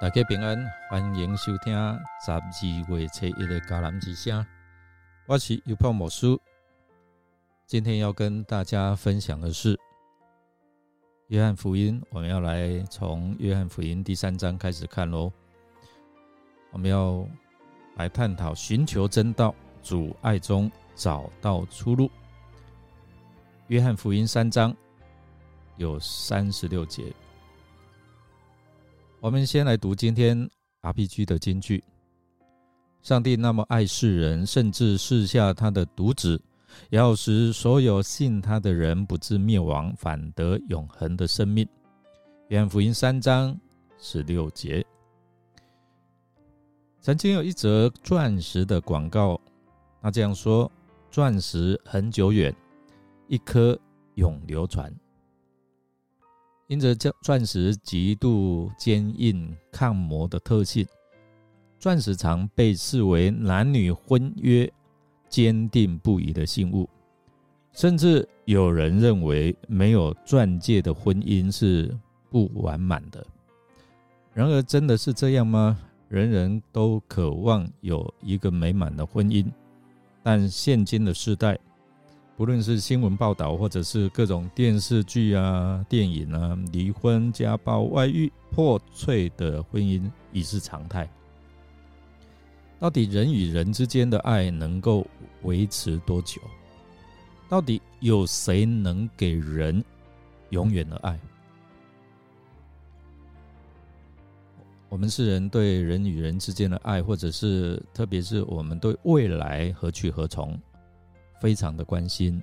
大家平安，欢迎收听十二月初一的迦南之声。我是尤泡某书，今天要跟大家分享的是约翰福音。我们要来从约翰福音第三章开始看喽。我们要来探讨寻求真道，主爱中找到出路。约翰福音三章有三十六节。我们先来读今天 RPG 的金句：上帝那么爱世人，甚至赐下他的独子，要使所有信他的人不至灭亡，反得永恒的生命。约翰福音三章十六节。曾经有一则钻石的广告，他这样说：“钻石很久远，一颗永流传。”因着这钻石极度坚硬抗磨的特性，钻石常被视为男女婚约坚定不移的信物，甚至有人认为没有钻戒的婚姻是不完满的。然而，真的是这样吗？人人都渴望有一个美满的婚姻，但现今的时代。不论是新闻报道，或者是各种电视剧啊、电影啊，离婚、家暴、外遇、破碎的婚姻已是常态。到底人与人之间的爱能够维持多久？到底有谁能给人永远的爱？我们是人对人与人之间的爱，或者是特别是我们对未来何去何从？非常的关心，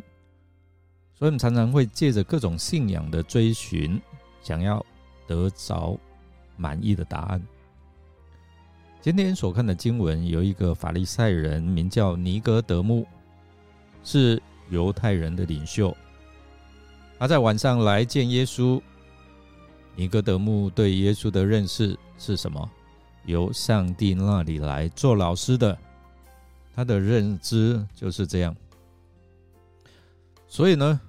所以我们常常会借着各种信仰的追寻，想要得着满意的答案。今天所看的经文有一个法利赛人，名叫尼格德木，是犹太人的领袖。他在晚上来见耶稣。尼格德木对耶稣的认识是什么？由上帝那里来做老师的，他的认知就是这样。所以呢，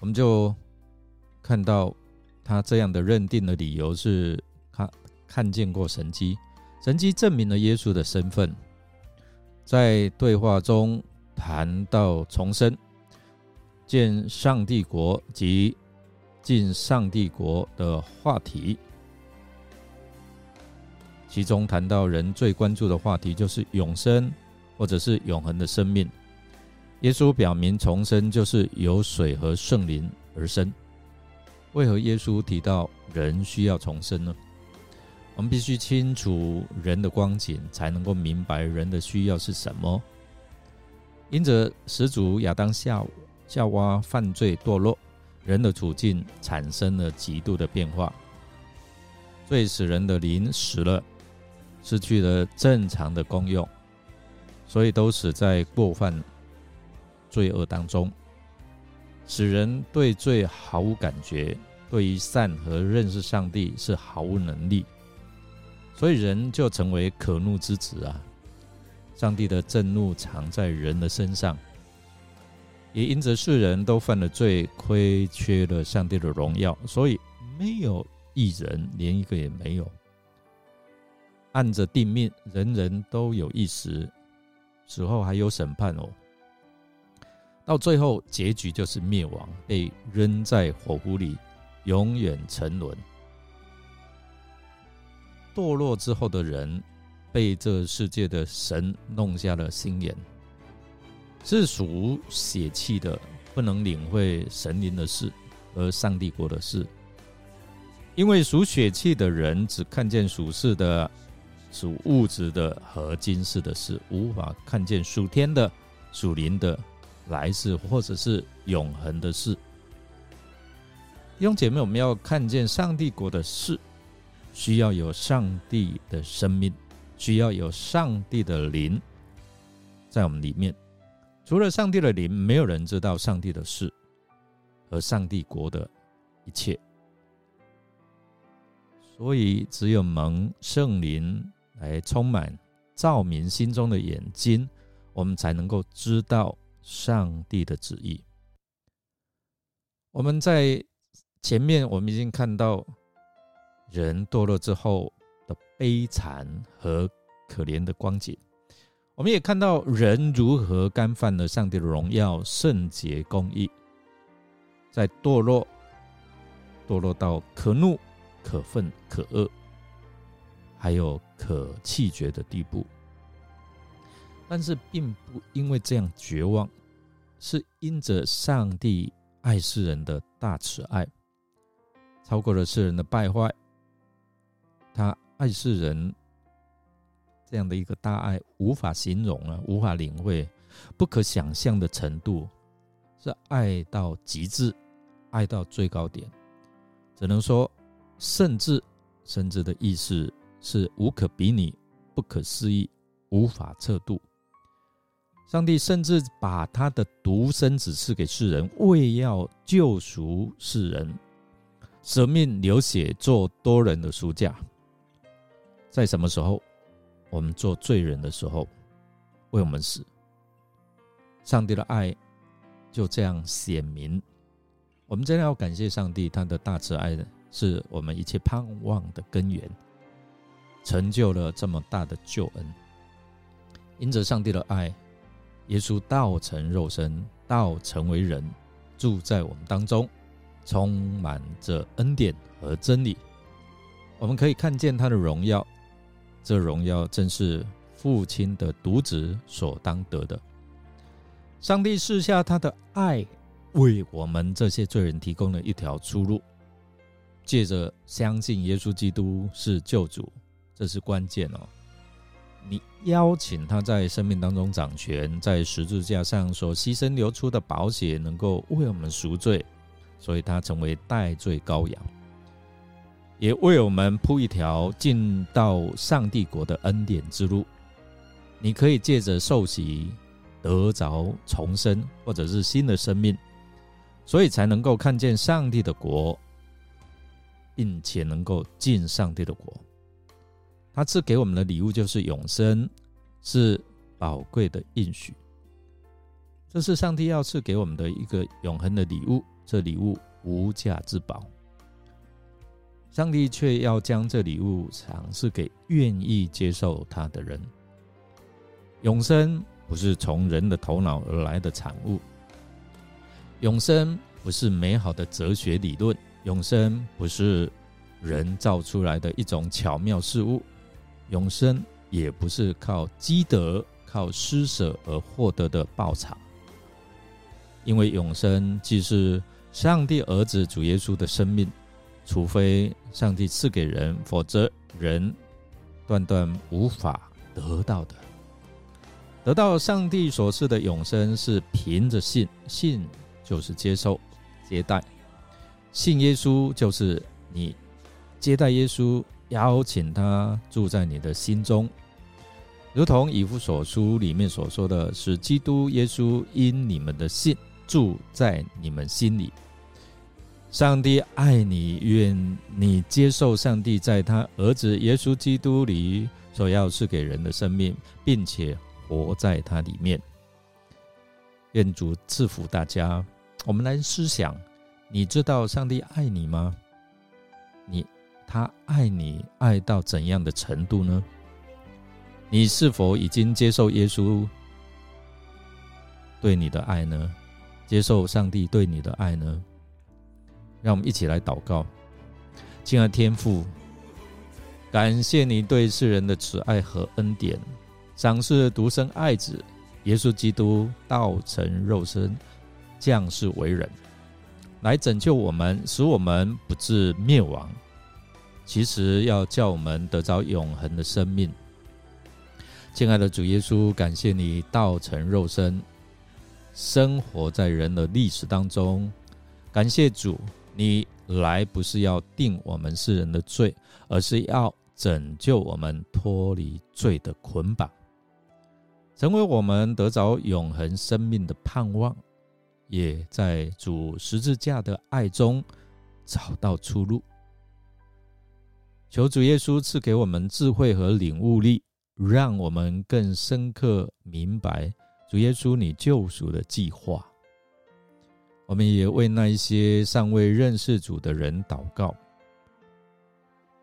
我们就看到他这样的认定的理由是，他看见过神迹，神迹证明了耶稣的身份。在对话中谈到重生、见上帝国及进上帝国的话题，其中谈到人最关注的话题就是永生，或者是永恒的生命。耶稣表明重生就是由水和圣灵而生。为何耶稣提到人需要重生呢？我们必须清楚人的光景，才能够明白人的需要是什么。因着始祖亚当夏夏娃犯罪堕落，人的处境产生了极度的变化。最使人的灵死了，失去了正常的功用，所以都死在过犯。罪恶当中，使人对罪毫无感觉，对于善和认识上帝是毫无能力，所以人就成为可怒之子啊！上帝的震怒藏在人的身上，也因着世人都犯了罪，亏缺了上帝的荣耀，所以没有一人，连一个也没有。按着定命，人人都有一死，死后还有审判哦。到最后，结局就是灭亡，被扔在火湖里，永远沉沦。堕落之后的人，被这世界的神弄瞎了心眼，是属血气的，不能领会神灵的事和上帝国的事。因为属血气的人只看见属世的、属物质的和今世的事，无法看见属天的、属灵的。来世或者是永恒的事，弟兄姐妹，我们要看见上帝国的事，需要有上帝的生命，需要有上帝的灵在我们里面。除了上帝的灵，没有人知道上帝的事和上帝国的一切。所以，只有蒙圣灵来充满、照明心中的眼睛，我们才能够知道。上帝的旨意。我们在前面，我们已经看到人堕落之后的悲惨和可怜的光景。我们也看到人如何干犯了上帝的荣耀、圣洁、公义，在堕落、堕落到可怒、可愤、可恶，还有可气绝的地步。但是，并不因为这样绝望，是因着上帝爱世人的大慈爱，超过了世人的败坏。他爱世人。这样的一个大爱无法形容啊，无法领会，不可想象的程度，是爱到极致，爱到最高点，只能说甚至甚至的意思是无可比拟、不可思议、无法测度。上帝甚至把他的独生子赐给世人，为要救赎世人，舍命流血做多人的赎价，在什么时候？我们做罪人的时候，为我们死，上帝的爱就这样显明。我们真的要感谢上帝，他的大慈爱是我们一切盼望的根源，成就了这么大的救恩。因着上帝的爱，耶稣道成肉身，道成为人，住在我们当中，充满着恩典和真理。我们可以看见他的荣耀。这荣耀正是父亲的独子所当得的。上帝赐下他的爱，为我们这些罪人提供了一条出路。借着相信耶稣基督是救主，这是关键哦。你邀请他在生命当中掌权，在十字架上所牺牲流出的宝血，能够为我们赎罪，所以他成为代罪羔羊。也为我们铺一条进到上帝国的恩典之路。你可以借着受洗得着重生，或者是新的生命，所以才能够看见上帝的国，并且能够进上帝的国。他赐给我们的礼物就是永生，是宝贵的应许。这是上帝要赐给我们的一个永恒的礼物，这礼物无价之宝。上帝却要将这礼物赏赐给愿意接受他的人。永生不是从人的头脑而来的产物，永生不是美好的哲学理论，永生不是人造出来的一种巧妙事物，永生也不是靠积德、靠施舍而获得的报偿。因为永生既是上帝儿子主耶稣的生命。除非上帝赐给人，否则人断断无法得到的。得到上帝所赐的永生是凭着信，信就是接受、接待。信耶稣就是你接待耶稣，邀请他住在你的心中，如同以弗所书里面所说的是：基督耶稣因你们的信住在你们心里。上帝爱你，愿你接受上帝在他儿子耶稣基督里所要赐给人的生命，并且活在他里面。愿主赐福大家。我们来思想：你知道上帝爱你吗？他爱你爱到怎样的程度呢？你是否已经接受耶稣对你的爱呢？接受上帝对你的爱呢？让我们一起来祷告，亲爱天父，感谢你对世人的慈爱和恩典，赏赐独生爱子耶稣基督道成肉身，降世为人，来拯救我们，使我们不至灭亡。其实要叫我们得着永恒的生命。亲爱的主耶稣，感谢你道成肉身，生活在人的历史当中。感谢主。你来不是要定我们世人的罪，而是要拯救我们脱离罪的捆绑，成为我们得着永恒生命的盼望，也在主十字架的爱中找到出路。求主耶稣赐给我们智慧和领悟力，让我们更深刻明白主耶稣你救赎的计划。我们也为那一些尚未认识主的人祷告，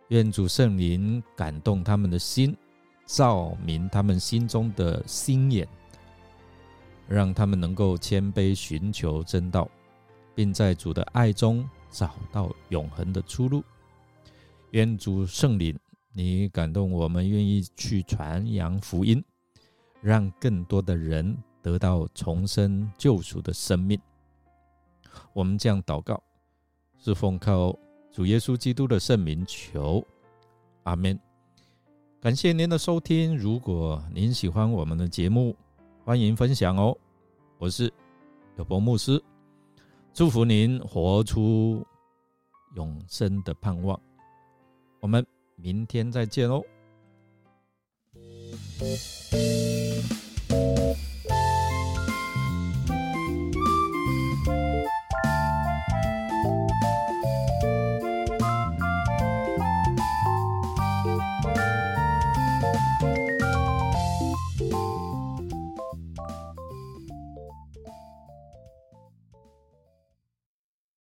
愿主圣灵感动他们的心，照明他们心中的心眼，让他们能够谦卑寻求真道，并在主的爱中找到永恒的出路。愿主圣灵，你感动我们，愿意去传扬福音，让更多的人得到重生救赎的生命。我们这样祷告，是奉靠。主耶稣基督的圣名求，阿门。感谢您的收听。如果您喜欢我们的节目，欢迎分享哦。我是有博牧师，祝福您活出永生的盼望。我们明天再见哦。